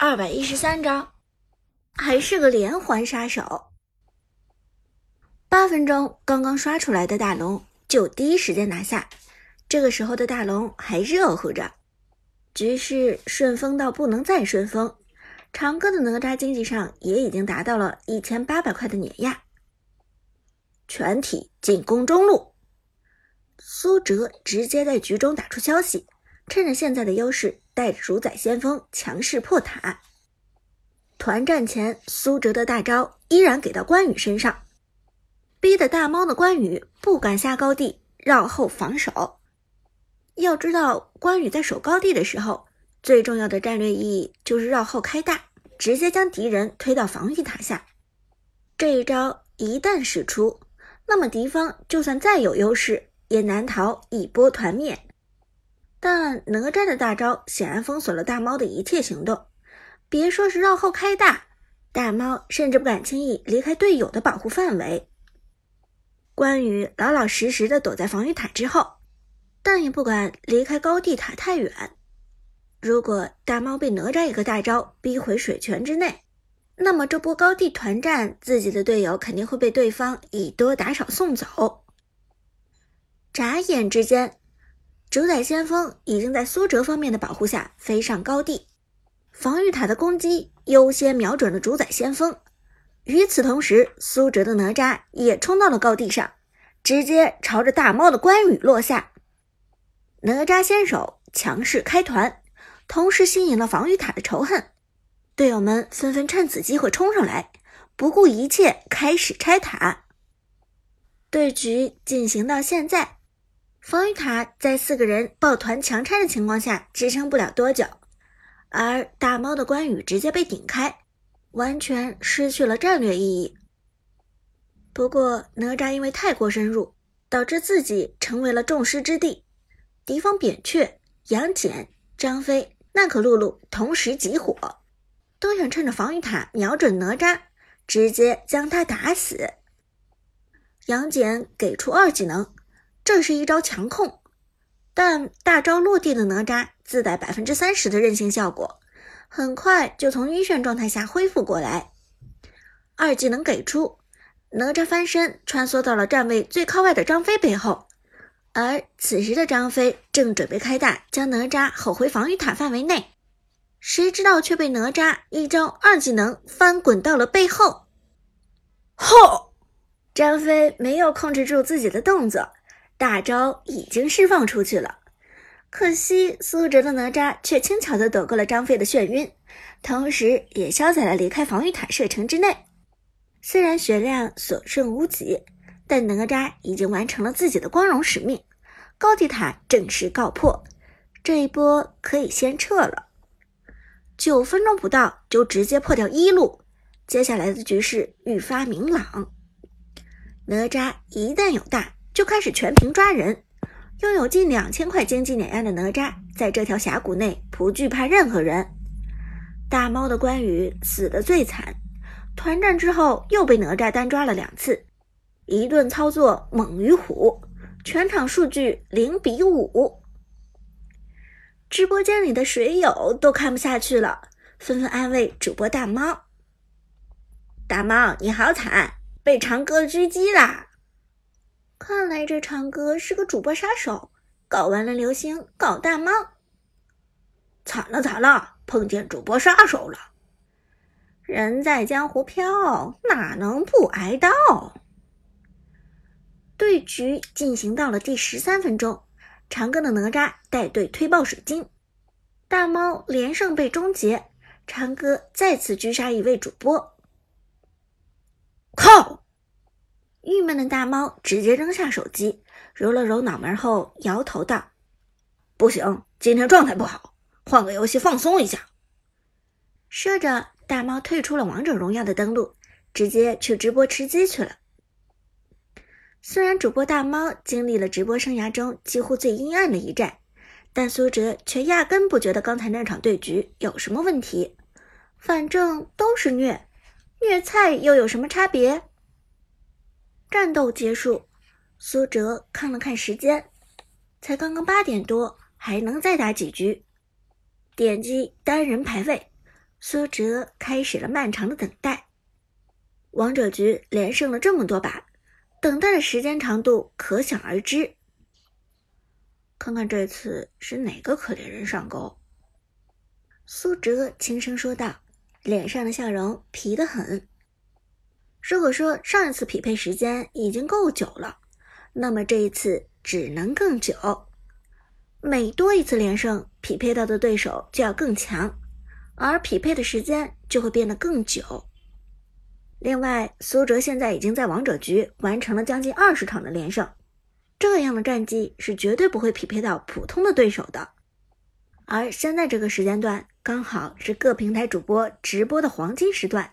二百一十三章，还是个连环杀手。八分钟刚刚刷出来的大龙就第一时间拿下，这个时候的大龙还热乎着，局势顺风到不能再顺风。长歌的哪吒经济上也已经达到了一千八百块的碾压。全体进攻中路，苏哲直接在局中打出消息。趁着现在的优势，带着主宰先锋强势破塔。团战前，苏哲的大招依然给到关羽身上，逼得大猫的关羽不敢下高地，绕后防守。要知道，关羽在守高地的时候，最重要的战略意义就是绕后开大，直接将敌人推到防御塔下。这一招一旦使出，那么敌方就算再有优势，也难逃一波团灭。但哪吒的大招显然封锁了大猫的一切行动，别说是绕后开大，大猫甚至不敢轻易离开队友的保护范围。关羽老老实实的躲在防御塔之后，但也不敢离开高地塔太远。如果大猫被哪吒一个大招逼回水泉之内，那么这波高地团战，自己的队友肯定会被对方以多打少送走。眨眼之间。主宰先锋已经在苏哲方面的保护下飞上高地，防御塔的攻击优先瞄准了主宰先锋。与此同时，苏哲的哪吒也冲到了高地上，直接朝着大猫的关羽落下。哪吒先手强势开团，同时吸引了防御塔的仇恨，队友们纷纷趁此机会冲上来，不顾一切开始拆塔。对局进行到现在。防御塔在四个人抱团强拆的情况下支撑不了多久，而大猫的关羽直接被顶开，完全失去了战略意义。不过哪吒因为太过深入，导致自己成为了众矢之的，敌方扁鹊、杨戬、张飞、娜可露露同时集火，都想趁着防御塔瞄准哪吒，直接将他打死。杨戬给出二技能。这是一招强控，但大招落地的哪吒自带百分之三十的韧性效果，很快就从晕眩状态下恢复过来。二技能给出，哪吒翻身穿梭到了站位最靠外的张飞背后，而此时的张飞正准备开大将哪吒吼回防御塔范围内，谁知道却被哪吒一招二技能翻滚到了背后。吼！张飞没有控制住自己的动作。大招已经释放出去了，可惜苏哲的哪吒却轻巧地躲过了张飞的眩晕，同时也消在了离开防御塔射程之内。虽然血量所剩无几，但哪吒已经完成了自己的光荣使命，高地塔正式告破，这一波可以先撤了。九分钟不到就直接破掉一路，接下来的局势愈发明朗。哪吒一旦有大。就开始全屏抓人，拥有近两千块经济碾压的哪吒，在这条峡谷内不惧怕任何人。大猫的关羽死的最惨，团战之后又被哪吒单抓了两次，一顿操作猛于虎，全场数据零比五。直播间里的水友都看不下去了，纷纷安慰主播大猫：“大猫你好惨，被长歌狙击啦！”看来这长歌是个主播杀手，搞完了流星，搞大猫，惨了惨了，碰见主播杀手了。人在江湖飘，哪能不挨刀？对局进行到了第十三分钟，长歌的哪吒带队推爆水晶，大猫连胜被终结，长歌再次狙杀一位主播。靠！郁闷的大猫直接扔下手机，揉了揉脑门后摇头道：“不行，今天状态不好，换个游戏放松一下。”说着，大猫退出了王者荣耀的登录，直接去直播吃鸡去了。虽然主播大猫经历了直播生涯中几乎最阴暗的一战，但苏哲却压根不觉得刚才那场对局有什么问题，反正都是虐，虐菜又有什么差别？战斗结束，苏哲看了看时间，才刚刚八点多，还能再打几局。点击单人排位，苏哲开始了漫长的等待。王者局连胜了这么多把，等待的时间长度可想而知。看看这次是哪个可怜人上钩？苏哲轻声说道，脸上的笑容皮得很。如果说上一次匹配时间已经够久了，那么这一次只能更久。每多一次连胜，匹配到的对手就要更强，而匹配的时间就会变得更久。另外，苏哲现在已经在王者局完成了将近二十场的连胜，这样的战绩是绝对不会匹配到普通的对手的。而现在这个时间段刚好是各平台主播直播的黄金时段，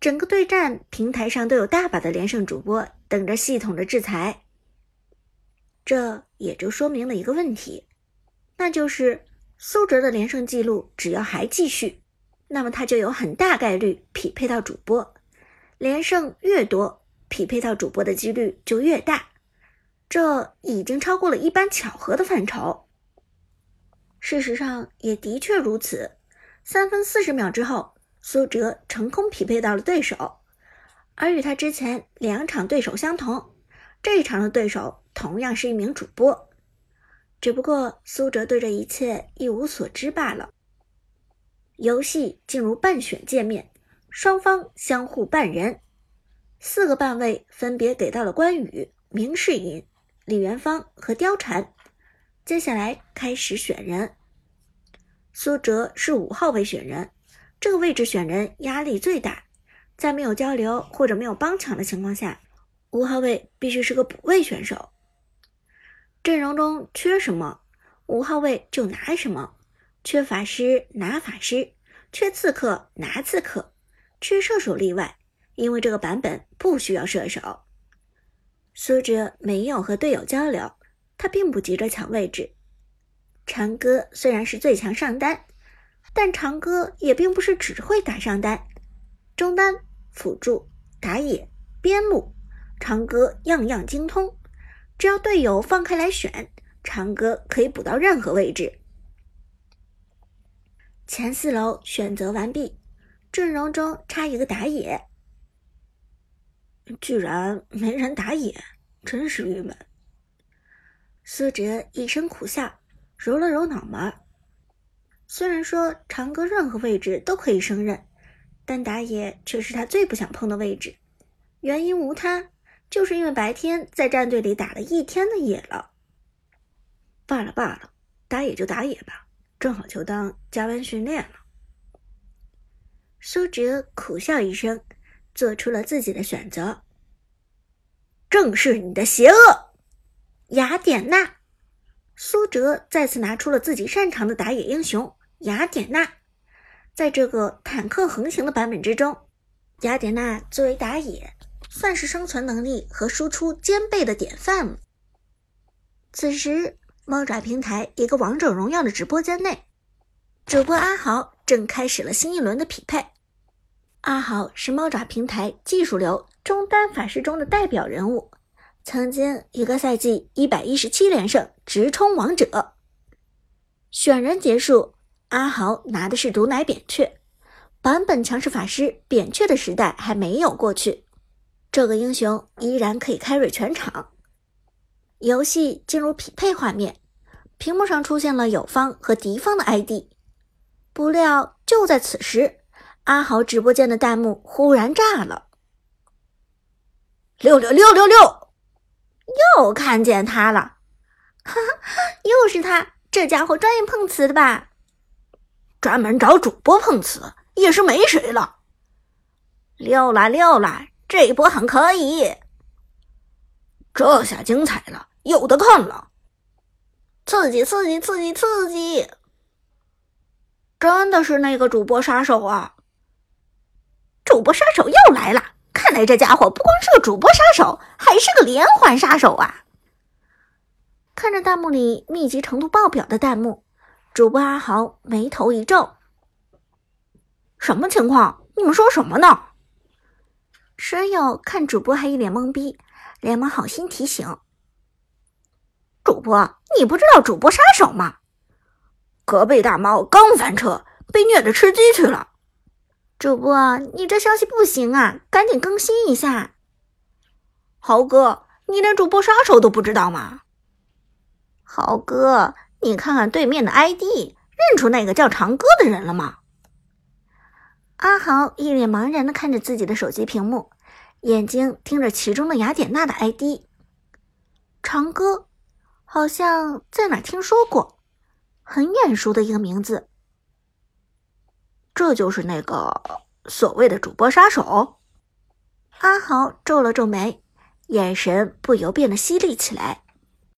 整个对战平台上都有大把的连胜主播等着系统的制裁。这也就说明了一个问题，那就是苏哲的连胜记录只要还继续，那么他就有很大概率匹配到主播。连胜越多，匹配到主播的几率就越大，这已经超过了一般巧合的范畴。事实上也的确如此。三分四十秒之后，苏哲成功匹配到了对手，而与他之前两场对手相同，这一场的对手同样是一名主播，只不过苏哲对这一切一无所知罢了。游戏进入半选界面。双方相互半人，四个半位分别给到了关羽、明世隐、李元芳和貂蝉。接下来开始选人，苏哲是五号位选人，这个位置选人压力最大，在没有交流或者没有帮抢的情况下，五号位必须是个补位选手。阵容中缺什么，五号位就拿什么，缺法师拿法师，缺刺客拿刺客。缺射手例外，因为这个版本不需要射手。苏哲没有和队友交流，他并不急着抢位置。长歌虽然是最强上单，但长歌也并不是只会打上单，中单、辅助、打野、边路，长歌样样精通。只要队友放开来选，长歌可以补到任何位置。前四楼选择完毕。阵容中差一个打野，居然没人打野，真是郁闷。苏哲一声苦笑，揉了揉脑门。虽然说长歌任何位置都可以胜任，但打野却是他最不想碰的位置。原因无他，就是因为白天在战队里打了一天的野了。罢了罢了，打野就打野吧，正好就当加班训练了。苏哲苦笑一声，做出了自己的选择。正是你的邪恶，雅典娜。苏哲再次拿出了自己擅长的打野英雄雅典娜。在这个坦克横行的版本之中，雅典娜作为打野，算是生存能力和输出兼备的典范。此时，猫爪平台一个王者荣耀的直播间内。主播阿豪正开始了新一轮的匹配。阿豪是猫爪平台技术流中单法师中的代表人物，曾经一个赛季一百一十七连胜，直冲王者。选人结束，阿豪拿的是毒奶扁鹊，版本强势法师扁鹊的时代还没有过去，这个英雄依然可以 carry 全场。游戏进入匹配画面，屏幕上出现了友方和敌方的 ID。不料，就在此时，阿豪直播间的弹幕忽然炸了：“六六六六六，又看见他了！哈哈，又是他，这家伙专业碰瓷的吧？专门找主播碰瓷，也是没谁了。溜了溜了，这一波很可以，这下精彩了，有的看了，刺激刺激刺激刺激！”真的是那个主播杀手啊！主播杀手又来了，看来这家伙不光是个主播杀手，还是个连环杀手啊！看着弹幕里密集程度爆表的弹幕，主播阿豪眉头一皱：“什么情况？你们说什么呢？”舍友看主播还一脸懵逼，连忙好心提醒：“主播，你不知道主播杀手吗？”隔壁大猫刚翻车，被虐的吃鸡去了，主播，你这消息不行啊，赶紧更新一下。豪哥，你连主播杀手都不知道吗？豪哥，你看看对面的 ID，认出那个叫长歌的人了吗？阿豪一脸茫然的看着自己的手机屏幕，眼睛盯着其中的雅典娜的 ID。长歌，好像在哪听说过，很眼熟的一个名字。这就是那个所谓的主播杀手。阿豪皱了皱眉，眼神不由变得犀利起来。